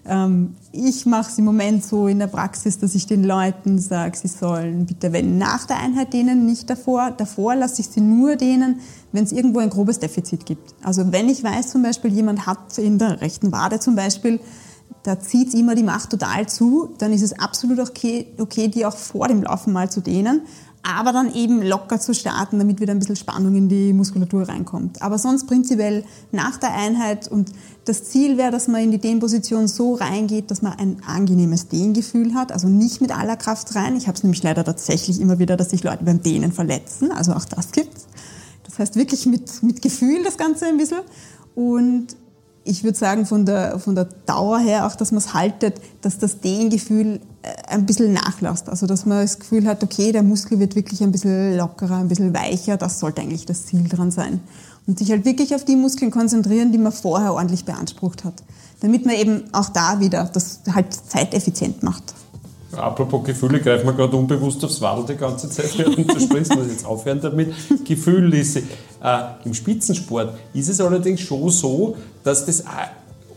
D: Ähm, ich mache es im Moment so in der Praxis, dass ich den Leuten sage, sie sollen bitte, wenn nach der Einheit dehnen, nicht davor. Davor lasse ich sie nur dehnen, wenn es irgendwo ein grobes Defizit gibt. Also wenn ich weiß zum Beispiel, jemand hat in der rechten Wade zum Beispiel, da zieht immer die Macht total zu, dann ist es absolut okay, okay, die auch vor dem Laufen mal zu dehnen aber dann eben locker zu starten, damit wieder ein bisschen Spannung in die Muskulatur reinkommt. Aber sonst prinzipiell nach der Einheit und das Ziel wäre, dass man in die Dehnposition so reingeht, dass man ein angenehmes Dehngefühl hat, also nicht mit aller Kraft rein. Ich habe es nämlich leider tatsächlich immer wieder, dass sich Leute beim Dehnen verletzen, also auch das gibt's. Das heißt wirklich mit, mit Gefühl das Ganze ein bisschen und ich würde sagen, von der, von der Dauer her auch, dass man es haltet, dass das Dehngefühl äh, ein bisschen nachlässt. Also, dass man das Gefühl hat, okay, der Muskel wird wirklich ein bisschen lockerer, ein bisschen weicher. Das sollte eigentlich das Ziel dran sein. Und sich halt wirklich auf die Muskeln konzentrieren, die man vorher ordentlich beansprucht hat. Damit man eben auch da wieder das halt zeiteffizient macht.
B: Apropos Gefühle, greifen wir gerade unbewusst aufs Wadel die ganze Zeit, während du sprichst, muss jetzt aufhören damit. Gefühl, Lisi. Äh, Im Spitzensport ist es allerdings schon so, dass das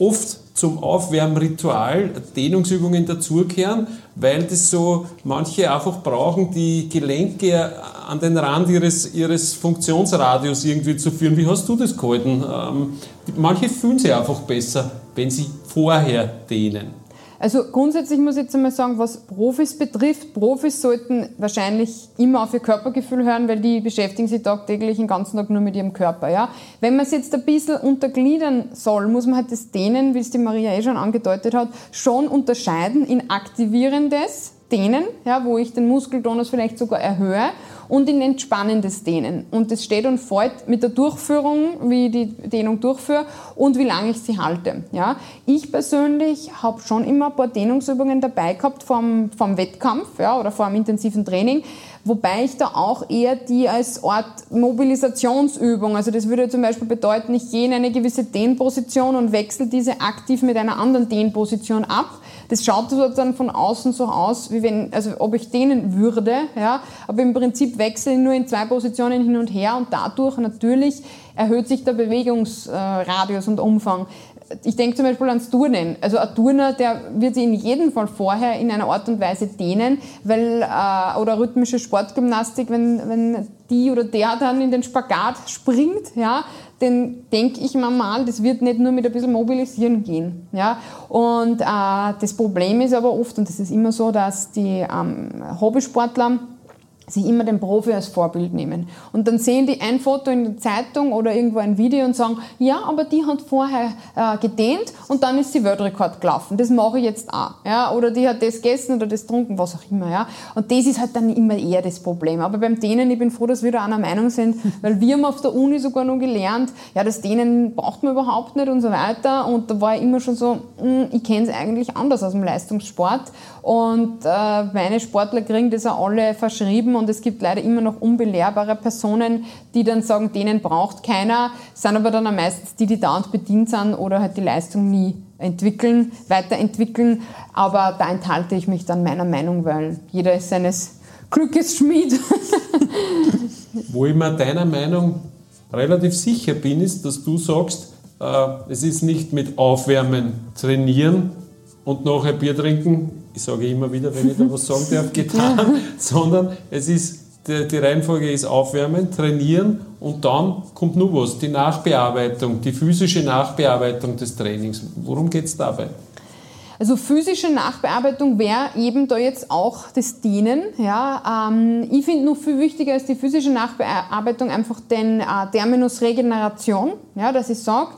B: oft zum Aufwärmritual Dehnungsübungen dazugehören, weil das so manche einfach brauchen, die Gelenke an den Rand ihres, ihres Funktionsradius irgendwie zu führen. Wie hast du das gehalten? Ähm, manche fühlen sich einfach besser, wenn sie vorher dehnen?
C: Also grundsätzlich muss ich jetzt einmal sagen, was Profis betrifft, Profis sollten wahrscheinlich immer auf ihr Körpergefühl hören, weil die beschäftigen sich tagtäglich den ganzen Tag nur mit ihrem Körper. Ja? Wenn man es jetzt ein bisschen untergliedern soll, muss man halt das Dehnen, wie es die Maria eh schon angedeutet hat, schon unterscheiden in aktivierendes Dehnen, ja, wo ich den Muskeltonus vielleicht sogar erhöhe und in entspannendes Dehnen. Und das steht und fällt mit der Durchführung, wie ich die Dehnung durchführe und wie lange ich sie halte. Ja. Ich persönlich habe schon immer ein paar Dehnungsübungen dabei gehabt vom, vom Wettkampf ja, oder vor einem intensiven Training, wobei ich da auch eher die als Art Mobilisationsübung, also das würde zum Beispiel bedeuten, ich gehe in eine gewisse Dehnposition und wechsle diese aktiv mit einer anderen Dehnposition ab das schaut dann von außen so aus, wie wenn, also ob ich dehnen würde, ja, aber im Prinzip wechsle ich nur in zwei Positionen hin und her und dadurch natürlich erhöht sich der Bewegungsradius und Umfang. Ich denke zum Beispiel ans Turnen. Also ein Turner, der wird sich in jedem Fall vorher in einer Art und Weise dehnen, weil, äh, oder rhythmische Sportgymnastik, wenn, wenn die oder der dann in den Spagat springt, ja, den denke ich mir mal, das wird nicht nur mit ein bisschen Mobilisieren gehen. Ja? Und äh, das Problem ist aber oft, und das ist immer so, dass die ähm, Hobbysportler sich immer den Profi als Vorbild nehmen. Und dann sehen die ein Foto in der Zeitung oder irgendwo ein Video und sagen, ja, aber die hat vorher äh, gedehnt und dann ist sie Weltrekord gelaufen. Das mache ich jetzt auch. Ja? Oder die hat das gegessen oder das getrunken, was auch immer. Ja? Und das ist halt dann immer eher das Problem. Aber beim Dehnen, ich bin froh, dass wir da einer Meinung sind, weil wir haben auf der Uni sogar noch gelernt, ja, das Dehnen braucht man überhaupt nicht und so weiter. Und da war ich immer schon so, mh, hm, ich kenne es eigentlich anders aus dem Leistungssport. Und äh, meine Sportler kriegen das auch alle verschrieben und es gibt leider immer noch unbelehrbare Personen, die dann sagen, denen braucht keiner, sind aber dann meistens die, die dauernd bedient sind oder halt die Leistung nie entwickeln, weiterentwickeln. Aber da enthalte ich mich dann meiner Meinung, weil jeder ist seines Glückes Schmied.
B: Wo ich mir deiner Meinung relativ sicher bin, ist, dass du sagst, äh, es ist nicht mit Aufwärmen, Trainieren und nachher Bier trinken ich sage immer wieder, wenn ich da was sagen darf, getan, sondern es ist, die, Reihenfolge ist aufwärmen, trainieren und dann kommt nur was, die Nachbearbeitung, die physische Nachbearbeitung des Trainings. Worum geht es dabei?
C: Also physische Nachbearbeitung wäre eben da jetzt auch das Dienen. Ja. Ähm, ich finde noch viel wichtiger als die physische Nachbearbeitung einfach den äh, Terminus Regeneration, ja, dass ich sage,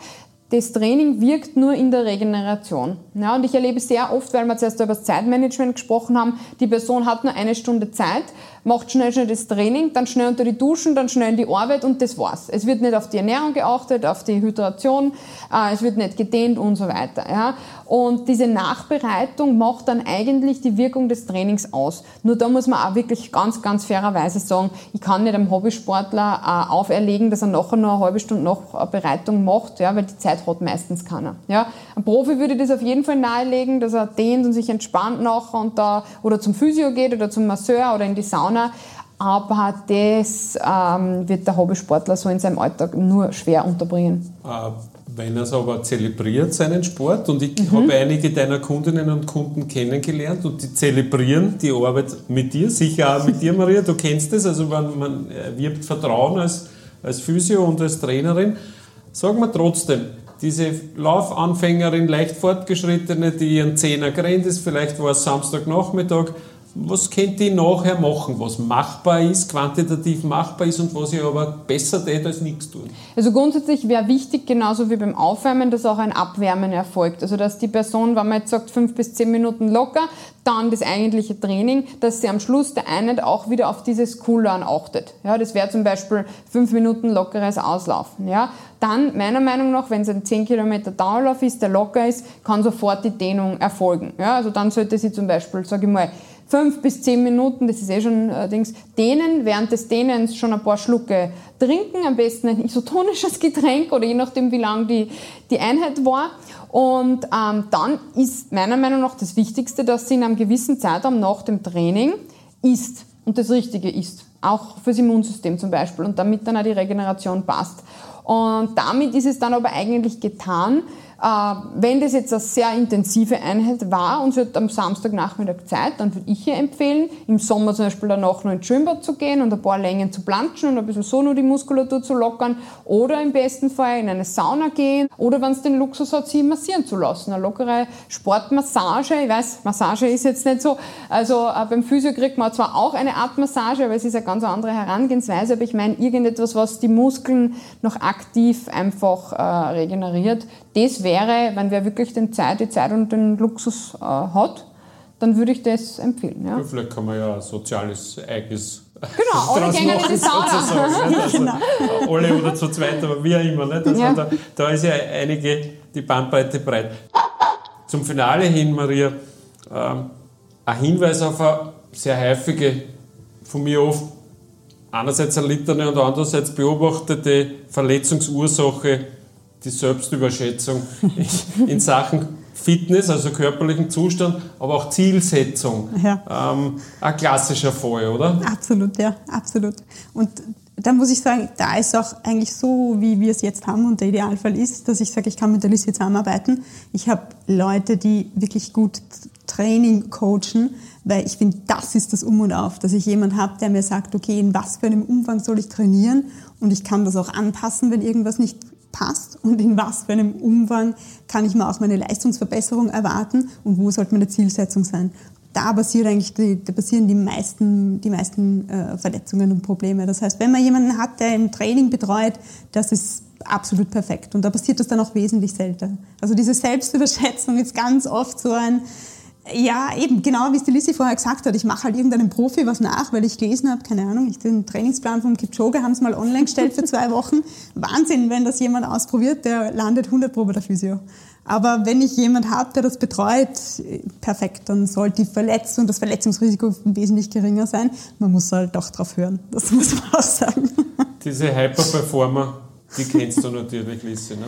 C: das Training wirkt nur in der Regeneration. Ja, und ich erlebe sehr oft, weil wir zuerst über das Zeitmanagement gesprochen haben, die Person hat nur eine Stunde Zeit, macht schnell schnell das Training, dann schnell unter die Duschen, dann schnell in die Arbeit und das war's. Es wird nicht auf die Ernährung geachtet, auf die Hydration, äh, es wird nicht gedehnt und so weiter. Ja. Und diese Nachbereitung macht dann eigentlich die Wirkung des Trainings aus. Nur da muss man auch wirklich ganz, ganz fairerweise sagen, ich kann nicht einem Hobbysportler äh, auferlegen, dass er nachher noch eine halbe Stunde Nachbereitung macht, ja, weil die Zeit hat meistens keiner. Ja. Ein Profi würde das auf jeden Fall nahelegen, dass er dehnt und sich entspannt nachher und da oder zum Physio geht oder zum Masseur oder in die Sauna. Aber das ähm, wird der Hobbysportler so in seinem Alltag nur schwer unterbringen.
B: Wenn er es aber zelebriert, seinen Sport, und ich mhm. habe einige deiner Kundinnen und Kunden kennengelernt und die zelebrieren die Arbeit mit dir, sicher auch mit dir, Maria, du kennst das, also man, man wirbt Vertrauen als, als Physio und als Trainerin. Sag mir trotzdem, diese Laufanfängerin, leicht fortgeschrittene, die ihren Zehner gerannt ist, vielleicht war es Samstagnachmittag, was könnt ihr nachher machen, was machbar ist, quantitativ machbar ist und was ihr aber besser tät als nichts tun?
C: Also grundsätzlich wäre wichtig, genauso wie beim Aufwärmen, dass auch ein Abwärmen erfolgt. Also dass die Person, wenn man jetzt sagt, fünf bis zehn Minuten locker, dann das eigentliche Training, dass sie am Schluss der Einheit auch wieder auf dieses Cooldown achtet. Ja, das wäre zum Beispiel fünf Minuten lockeres Auslaufen. Ja, dann meiner Meinung nach, wenn es ein 10 Kilometer Dauerlauf ist, der locker ist, kann sofort die Dehnung erfolgen. Ja, also dann sollte sie zum Beispiel, sage ich mal, fünf bis zehn Minuten, das ist eh schon äh, Dings, dehnen, während des Dehnens schon ein paar Schlucke trinken, am besten ein isotonisches Getränk oder je nachdem, wie lang die, die Einheit war. Und ähm, dann ist meiner Meinung nach das Wichtigste, dass sie in einem gewissen Zeitraum nach dem Training isst und das Richtige isst. Auch fürs Immunsystem zum Beispiel und damit dann auch die Regeneration passt. Und damit ist es dann aber eigentlich getan, wenn das jetzt eine sehr intensive Einheit war und sie hat am Samstagnachmittag Zeit, dann würde ich ihr empfehlen, im Sommer zum Beispiel danach noch ins Schwimmbad zu gehen und ein paar Längen zu planschen und ein bisschen so nur die Muskulatur zu lockern oder im besten Fall in eine Sauna gehen oder wenn es den Luxus hat, sie massieren zu lassen. Eine lockere Sportmassage, ich weiß, Massage ist jetzt nicht so, also äh, beim Physio kriegt man zwar auch eine Art Massage, aber es ist eine ganz andere Herangehensweise, aber ich meine irgendetwas, was die Muskeln noch aktiv einfach äh, regeneriert. Das wäre, wenn wer wirklich den Zeit, die Zeit und den Luxus äh, hat, dann würde ich das empfehlen. Ja.
B: Vielleicht kann man ja ein soziales Ereignis
C: Genau, alle gehen in die Sauna.
B: Genau. Alle oder zu zweit, aber wie auch immer. Nicht? Also ja. da, da ist ja einige die Bandbreite breit. Zum Finale hin, Maria, ähm, ein Hinweis auf eine sehr häufige, von mir oft einerseits erlittene und andererseits beobachtete Verletzungsursache, die Selbstüberschätzung in Sachen Fitness, also körperlichen Zustand, aber auch Zielsetzung. Ja. Ähm, ein klassischer Fall, oder?
D: Absolut, ja, absolut. Und da muss ich sagen, da ist auch eigentlich so, wie wir es jetzt haben und der Idealfall ist, dass ich sage, ich kann mit der Lissi zusammenarbeiten. Ich habe Leute, die wirklich gut Training coachen, weil ich finde, das ist das Um und Auf, dass ich jemanden habe, der mir sagt, okay, in was für einem Umfang soll ich trainieren und ich kann das auch anpassen, wenn irgendwas nicht passt und in was für einem Umfang kann ich mir auch meine Leistungsverbesserung erwarten und wo sollte meine Zielsetzung sein. Da, basiert eigentlich die, da basieren die meisten, die meisten äh, Verletzungen und Probleme. Das heißt, wenn man jemanden hat, der im Training betreut, das ist absolut perfekt. Und da passiert das dann auch wesentlich seltener. Also diese Selbstüberschätzung ist ganz oft so ein, ja, eben, genau wie es die Lissi vorher gesagt hat. Ich mache halt irgendeinem Profi was nach, weil ich gelesen habe, keine Ahnung, ich den Trainingsplan vom Kipchoge haben sie mal online gestellt für zwei Wochen. Wahnsinn, wenn das jemand ausprobiert, der landet 100 Pro bei der Physio. Aber wenn ich jemand habe, der das betreut, perfekt, dann sollte die Verletzung, das Verletzungsrisiko wesentlich geringer sein. Man muss halt doch drauf hören, das muss man auch sagen.
B: Diese Hyper-Performer, die kennst du natürlich, Lissi, ne?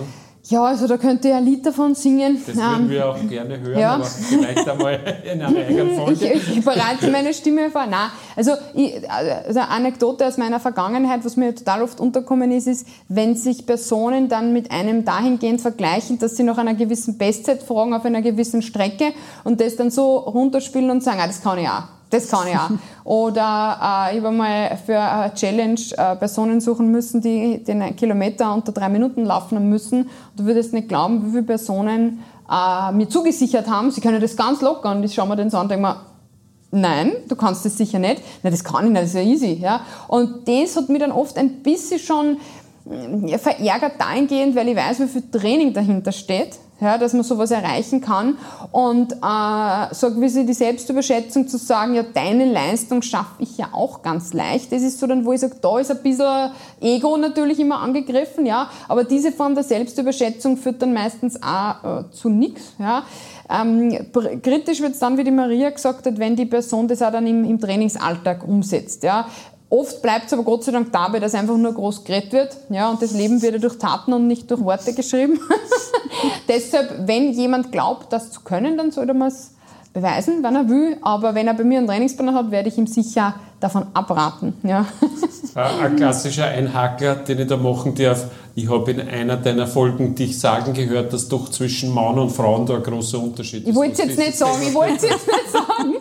C: Ja, also da könnte ich ein Lied davon singen.
B: Das würden wir auch gerne hören, ja. aber vielleicht einmal in einer eigenen Folge.
C: Ich, ich bereite meine Stimme vor. Nein, also, ich, also eine Anekdote aus meiner Vergangenheit, was mir total oft unterkommen ist, ist, wenn sich Personen dann mit einem dahingehend vergleichen, dass sie nach einer gewissen Bestzeit fragen auf einer gewissen Strecke und das dann so runterspielen und sagen, ah, das kann ich auch. Das kann ich auch. Oder äh, ich habe mal für eine Challenge äh, Personen suchen müssen, die den Kilometer unter drei Minuten laufen müssen. Du würdest nicht glauben, wie viele Personen äh, mir zugesichert haben, sie können das ganz locker. Und ich schaue mir den so an und denke mir, nein, du kannst das sicher nicht. Nein, das kann ich nicht, das ist ja easy. Ja? Und das hat mich dann oft ein bisschen schon äh, verärgert dahingehend, weil ich weiß, wie viel Training dahinter steht ja, dass man sowas erreichen kann. Und äh, so gewisse die Selbstüberschätzung zu sagen, ja, deine Leistung schaffe ich ja auch ganz leicht. Das ist so dann, wo ich sage, da ist ein bisschen Ego natürlich immer angegriffen, ja, aber diese Form der Selbstüberschätzung führt dann meistens auch äh, zu nichts. Ja. Ähm, kritisch wird es dann, wie die Maria gesagt hat, wenn die Person das auch dann im, im Trainingsalltag umsetzt. Ja. Oft bleibt es aber Gott sei Dank dabei, dass einfach nur groß geredet wird. Ja, und das Leben wird ja durch Taten und nicht durch Worte geschrieben. Deshalb, wenn jemand glaubt, das zu können, dann sollte man es beweisen, wenn er will. Aber wenn er bei mir einen Trainingsplan hat, werde ich ihm sicher davon abraten. Ja.
B: Ein klassischer Einhaker, den ich da machen darf. Ich habe in einer deiner Folgen dich sagen gehört, dass doch zwischen Mann und Frauen da ein großer Unterschied ist.
C: Ich wollte es jetzt nicht sagen, ich wollte es jetzt nicht sagen.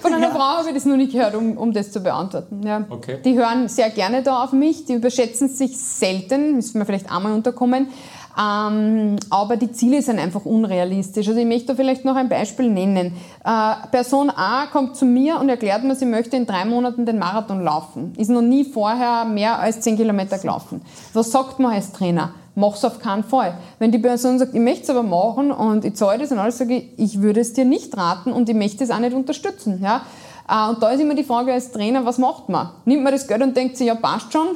C: Von einer ja. Frau habe ich das noch nicht gehört, um, um das zu beantworten. Ja. Okay. Die hören sehr gerne da auf mich, die überschätzen sich selten, müssen wir vielleicht einmal unterkommen. Ähm, aber die Ziele sind einfach unrealistisch. Also ich möchte da vielleicht noch ein Beispiel nennen. Äh, Person A kommt zu mir und erklärt mir, sie möchte in drei Monaten den Marathon laufen. Ist noch nie vorher mehr als zehn Kilometer gelaufen. Was sagt man als Trainer? Mach's auf keinen Fall. Wenn die Person sagt, ich möchte es aber machen und ich zahle das und alles, sage ich, ich würde es dir nicht raten und ich möchte es auch nicht unterstützen. Ja? Äh, und da ist immer die Frage als Trainer, was macht man? Nimmt man das Geld und denkt sich, ja passt schon,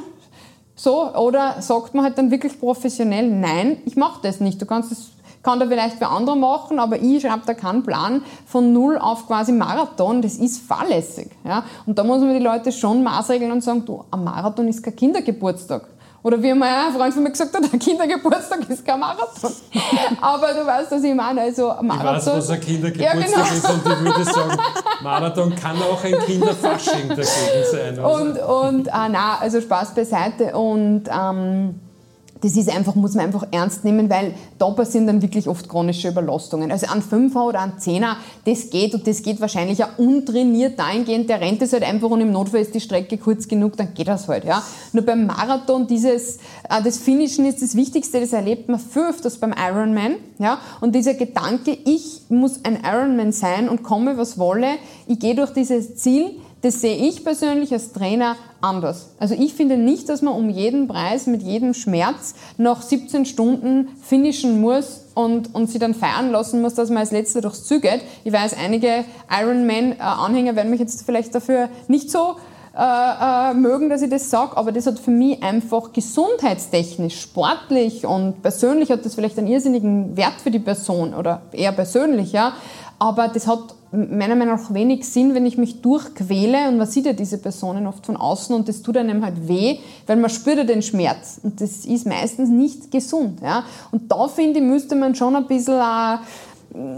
C: so, oder sagt man halt dann wirklich professionell, nein, ich mache das nicht. Du kannst es kann da vielleicht für andere machen, aber ich schreibe da keinen Plan von null auf quasi Marathon, das ist fahrlässig. Ja? Und da muss man die Leute schon maßregeln und sagen, du, ein Marathon ist kein Kindergeburtstag. Oder wie mal ein Freund von mir gesagt hat, ein Kindergeburtstag ist kein Marathon. Aber du weißt, was ich meine. Also
B: Marathon, ich weiß, was ein Kindergeburtstag ja, genau. ist und ich würde sagen, Marathon kann auch ein Kinderfasching dagegen sein.
C: Also. Und, und ah, nein, also Spaß beiseite. Und ähm, das ist einfach, muss man einfach ernst nehmen, weil da passieren dann wirklich oft chronische Überlastungen. Also ein Fünfer oder ein Zehner, das geht und das geht wahrscheinlich auch untrainiert dahingehend, der rennt es halt einfach und im Notfall ist die Strecke kurz genug, dann geht das halt. Ja. Nur beim Marathon, dieses, äh, das Finishen ist das Wichtigste, das erlebt man viel öfters beim Ironman. Ja. Und dieser Gedanke, ich muss ein Ironman sein und komme, was wolle, ich gehe durch dieses Ziel, das sehe ich persönlich als Trainer anders. Also ich finde nicht, dass man um jeden Preis mit jedem Schmerz noch 17 Stunden finishen muss und, und sie dann feiern lassen muss, dass man als Letzter durchs Ziel geht. Ich weiß, einige Ironman-Anhänger werden mich jetzt vielleicht dafür nicht so äh, äh, mögen, dass ich das sage, aber das hat für mich einfach gesundheitstechnisch, sportlich und persönlich hat das vielleicht einen irrsinnigen Wert für die Person oder eher persönlich, ja. Aber das hat meiner Meinung nach wenig Sinn, wenn ich mich durchquäle und man sieht ja diese Personen oft von außen und das tut einem halt weh, weil man spürt ja den Schmerz und das ist meistens nicht gesund. Ja? Und da finde ich, müsste man schon ein bisschen eine,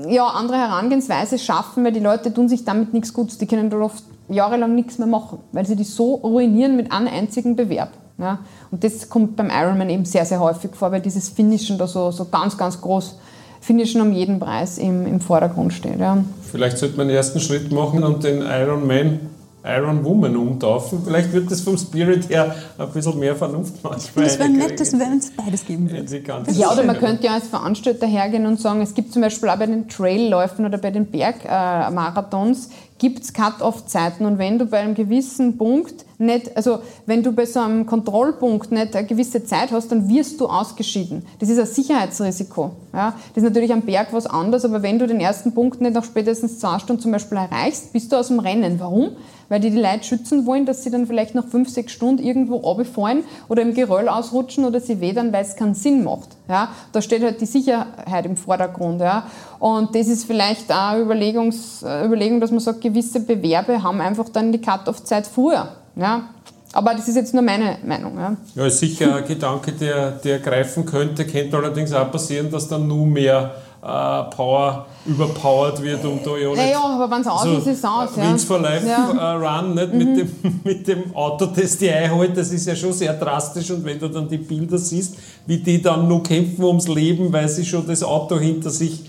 C: ja, andere Herangehensweise schaffen, weil die Leute tun sich damit nichts Gutes. Die können da oft jahrelang nichts mehr machen, weil sie die so ruinieren mit einem einzigen Bewerb. Ja? Und das kommt beim Ironman eben sehr, sehr häufig vor, weil dieses Finishen da so, so ganz, ganz groß Finishen um jeden Preis im, im Vordergrund steht. Ja.
B: Vielleicht sollte man einen ersten Schritt machen und den Iron Man Iron Woman umtaufen. Vielleicht wird das vom Spirit her ein bisschen mehr Vernunft
D: manchmal. Das wäre nett, dass wenn es beides geben würde.
C: Ja, oder man könnte ja als Veranstalter hergehen und sagen, es gibt zum Beispiel auch bei den Trailläufen oder bei den Bergmarathons gibt es Cut-off-Zeiten und wenn du bei einem gewissen Punkt nicht, also wenn du bei so einem Kontrollpunkt nicht eine gewisse Zeit hast, dann wirst du ausgeschieden. Das ist ein Sicherheitsrisiko. Ja? Das ist natürlich am Berg was anderes, aber wenn du den ersten Punkt nicht nach spätestens zwei Stunden zum Beispiel erreichst, bist du aus dem Rennen. Warum? Weil die die Leute schützen wollen, dass sie dann vielleicht nach fünf, sechs Stunden irgendwo runterfallen oder im Geröll ausrutschen oder sie wedern, weil es keinen Sinn macht. Ja? Da steht halt die Sicherheit im Vordergrund. Ja? Und das ist vielleicht auch eine Überlegungs, Überlegung, dass man sagt, gewisse Bewerbe haben einfach dann die Cut-off-Zeit früher. Ja? Aber das ist jetzt nur meine Meinung. Ja,
B: ja ist sicher ein Gedanke, der, der greifen könnte. Könnte allerdings auch passieren, dass dann nur mehr Power überpowered wird und da
C: ja nicht. Ja, aber wenn es aus so ist, ist es aus.
B: Ja. Wins for Life ja. uh, Run nicht? Mhm. Mit, dem, mit dem Auto, das die einholt, das ist ja schon sehr drastisch. Und wenn du dann die Bilder siehst, wie die dann nur kämpfen ums Leben, weil sie schon das Auto hinter sich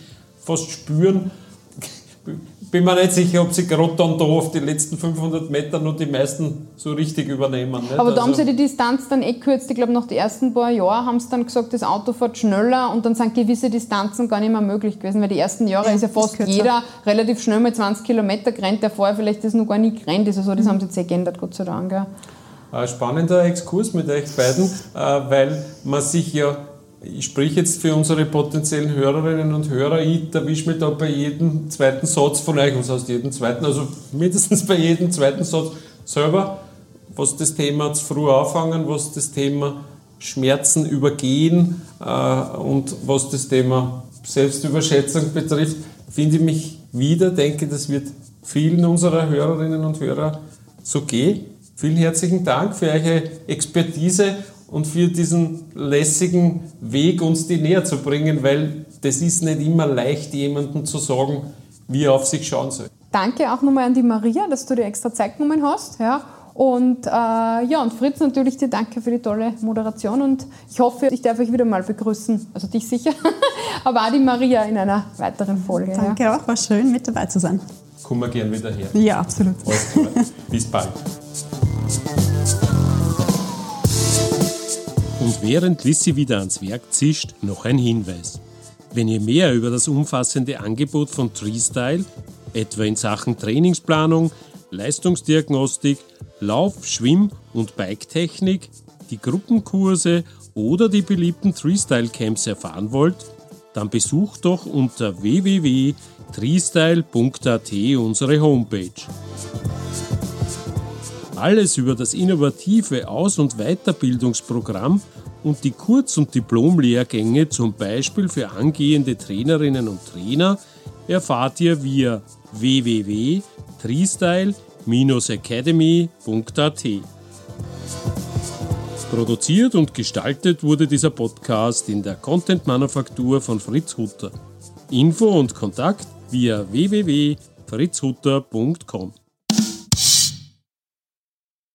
B: fast spüren, bin mir nicht sicher, ob sie gerade dann da auf die letzten 500 Meter nur die meisten so richtig übernehmen. Nicht?
C: Aber da also haben sie die Distanz dann eh gekürzt. Ich glaube, nach den ersten paar Jahren haben sie dann gesagt, das Auto fährt schneller und dann sind gewisse Distanzen gar nicht mehr möglich gewesen, weil die ersten Jahre ja, ist ja fast jeder relativ schnell mit 20 Kilometer gerannt, der vorher vielleicht das noch gar nicht gerannt ist. Also das mhm. haben sie jetzt eh geändert, Gott sei Dank. Ja.
B: Spannender Exkurs mit euch beiden, äh, weil man sich ja ich spreche jetzt für unsere potenziellen Hörerinnen und Hörer, ich erwische mich da bei jedem zweiten Satz von euch, was heißt jeden zweiten, also mindestens bei jedem zweiten Satz selber, was das Thema zu früh anfangen, was das Thema Schmerzen übergehen äh, und was das Thema Selbstüberschätzung betrifft, finde ich mich wieder, denke, das wird vielen unserer Hörerinnen und Hörer so gehen. Vielen herzlichen Dank für eure Expertise und für diesen lässigen Weg, uns die näher zu bringen, weil das ist nicht immer leicht, jemandem zu sagen, wie er auf sich schauen soll.
C: Danke auch nochmal an die Maria, dass du dir extra Zeit genommen hast. Ja. Und äh, ja, und Fritz natürlich dir danke für die tolle Moderation und ich hoffe, ich darf euch wieder mal begrüßen, also dich sicher, aber auch die Maria in einer weiteren Folge.
D: Danke ja. auch, war schön mit dabei zu sein.
B: Kommen wir gern wieder her.
D: Ja, absolut.
B: Bis bald. Und während Lissy wieder ans Werk zischt, noch ein Hinweis. Wenn ihr mehr über das umfassende Angebot von TreeStyle, etwa in Sachen Trainingsplanung, Leistungsdiagnostik, Lauf-, Schwimm- und Biketechnik, die Gruppenkurse oder die beliebten Treestyle-Camps erfahren wollt, dann besucht doch unter www.treestyle.at unsere Homepage. Alles über das innovative Aus- und Weiterbildungsprogramm und die Kurz- und Diplomlehrgänge zum Beispiel für angehende Trainerinnen und Trainer erfahrt ihr via www.treestyle-academy.at. Produziert und gestaltet wurde dieser Podcast in der Content Manufaktur von Fritz Hutter. Info und Kontakt via www.fritzhutter.com.